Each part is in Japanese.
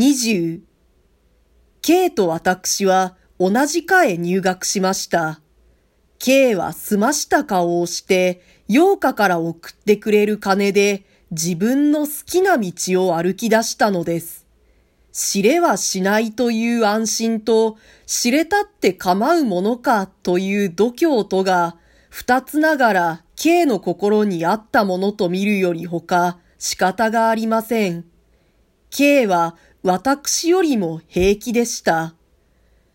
20 K と私は同じ課へ入学しました。K は済ました顔をして、陽花から送ってくれる金で自分の好きな道を歩き出したのです。知れはしないという安心と、知れたって構うものかという度胸とが、二つながら K の心にあったものと見るよりほか仕方がありません。K は私よりも平気でした。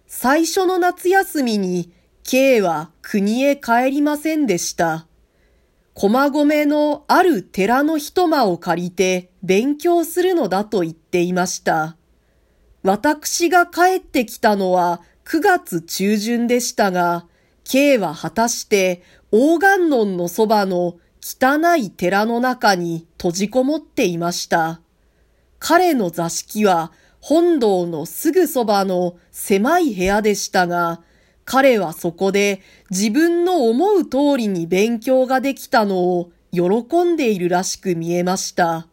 最初の夏休みに K は国へ帰りませんでした。駒込のある寺の一間を借りて勉強するのだと言っていました。私が帰ってきたのは9月中旬でしたが、K は果たして大観音のそばの汚い寺の中に閉じこもっていました。彼の座敷は本堂のすぐそばの狭い部屋でしたが、彼はそこで自分の思う通りに勉強ができたのを喜んでいるらしく見えました。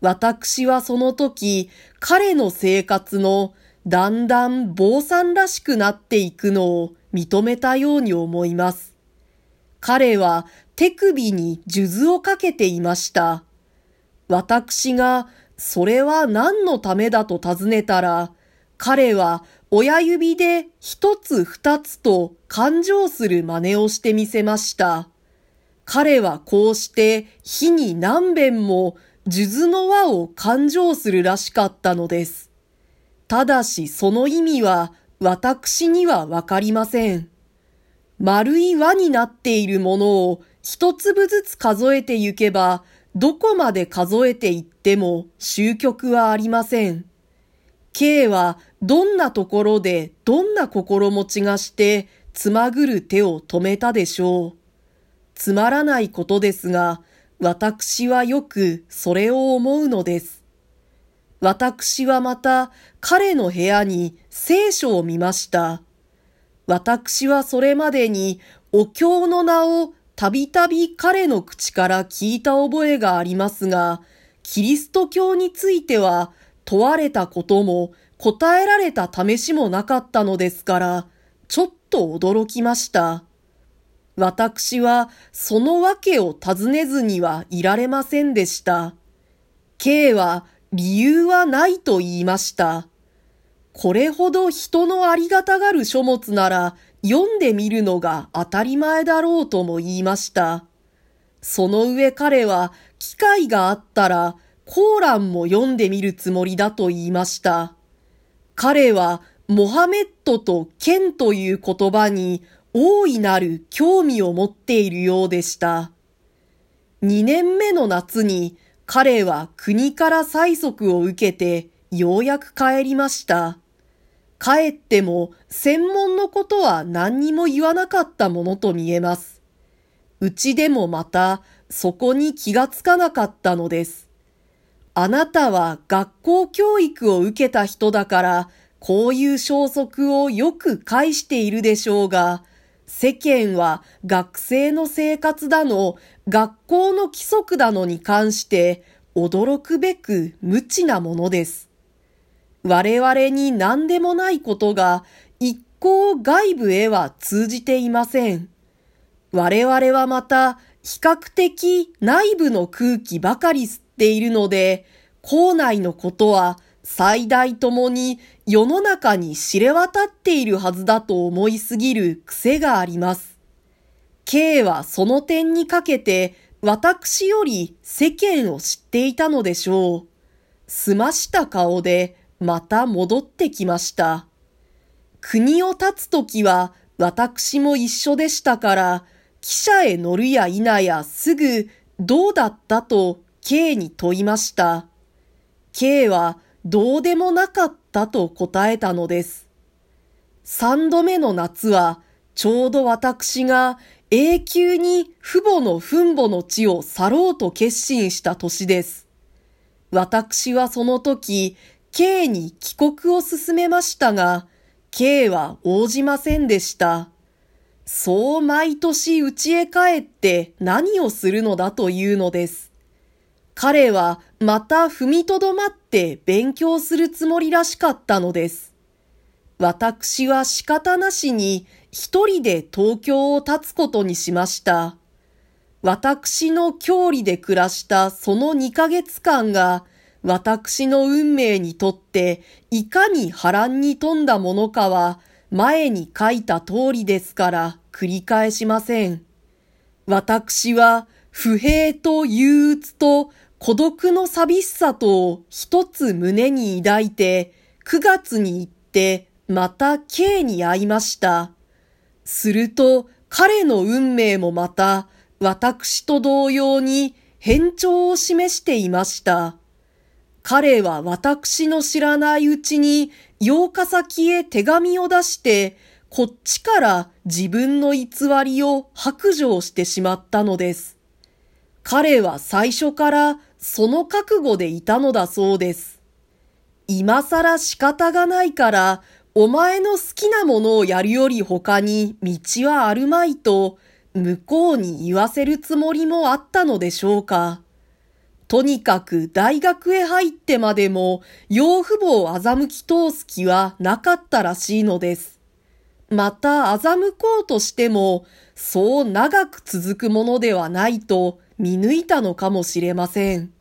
私はその時、彼の生活のだんだん坊さんらしくなっていくのを認めたように思います。彼は手首に数珠をかけていました。私がそれは何のためだと尋ねたら、彼は親指で一つ二つと感情する真似をしてみせました。彼はこうして火に何遍も数珠の輪を勘定するらしかったのです。ただしその意味は私にはわかりません。丸い輪になっているものを一粒ずつ数えてゆけば、どこまで数えていっても終局はありません。K はどんなところでどんな心持ちがしてつまぐる手を止めたでしょう。つまらないことですが、私はよくそれを思うのです。私はまた彼の部屋に聖書を見ました。私はそれまでにお経の名をたびたび彼の口から聞いた覚えがありますが、キリスト教については問われたことも答えられた試しもなかったのですから、ちょっと驚きました。私はその訳を尋ねずにはいられませんでした。K は理由はないと言いました。これほど人のありがたがる書物なら読んでみるのが当たり前だろうとも言いました。その上彼は機会があったらコーランも読んでみるつもりだと言いました。彼はモハメットとケンという言葉に大いなる興味を持っているようでした。二年目の夏に彼は国から催促を受けてようやく帰りました。帰っても専門のことは何にも言わなかったものと見えます。うちでもまたそこに気がつかなかったのです。あなたは学校教育を受けた人だからこういう消息をよく返しているでしょうが、世間は学生の生活だの、学校の規則だのに関して驚くべく無知なものです。我々に何でもないことが一向外部へは通じていません。我々はまた比較的内部の空気ばかり吸っているので、校内のことは最大ともに世の中に知れ渡っているはずだと思いすぎる癖があります。K はその点にかけて私より世間を知っていたのでしょう。澄ました顔でまた戻ってきました。国を立つときは私も一緒でしたから、汽車へ乗るや否やすぐどうだったと K に問いました。K はどうでもなかったと答えたのです。三度目の夏は、ちょうど私が永久に父母の墳母の地を去ろうと決心した年です。私はその時、K に帰国を進めましたが、K は応じませんでした。そう毎年家へ帰って何をするのだというのです。彼はまた踏みとどまっって勉強するつもりらしかったのです。私は仕方なしに一人で東京を立つことにしました。私の郷里で暮らしたその2ヶ月間が私の運命にとっていかに波乱に富んだものかは前に書いた通りですから繰り返しません。私は不平と憂鬱と孤独の寂しさとを一つ胸に抱いて9月に行ってまた K に会いました。すると彼の運命もまた私と同様に変調を示していました。彼は私の知らないうちに8日先へ手紙を出して、こっちから自分の偽りを白状してしまったのです。彼は最初からその覚悟でいたのだそうです。今更仕方がないから、お前の好きなものをやるより他に道はあるまいと、向こうに言わせるつもりもあったのでしょうか。とにかく大学へ入ってまでも養父母を欺き通す気はなかったらしいのです。また欺こうとしてもそう長く続くものではないと見抜いたのかもしれません。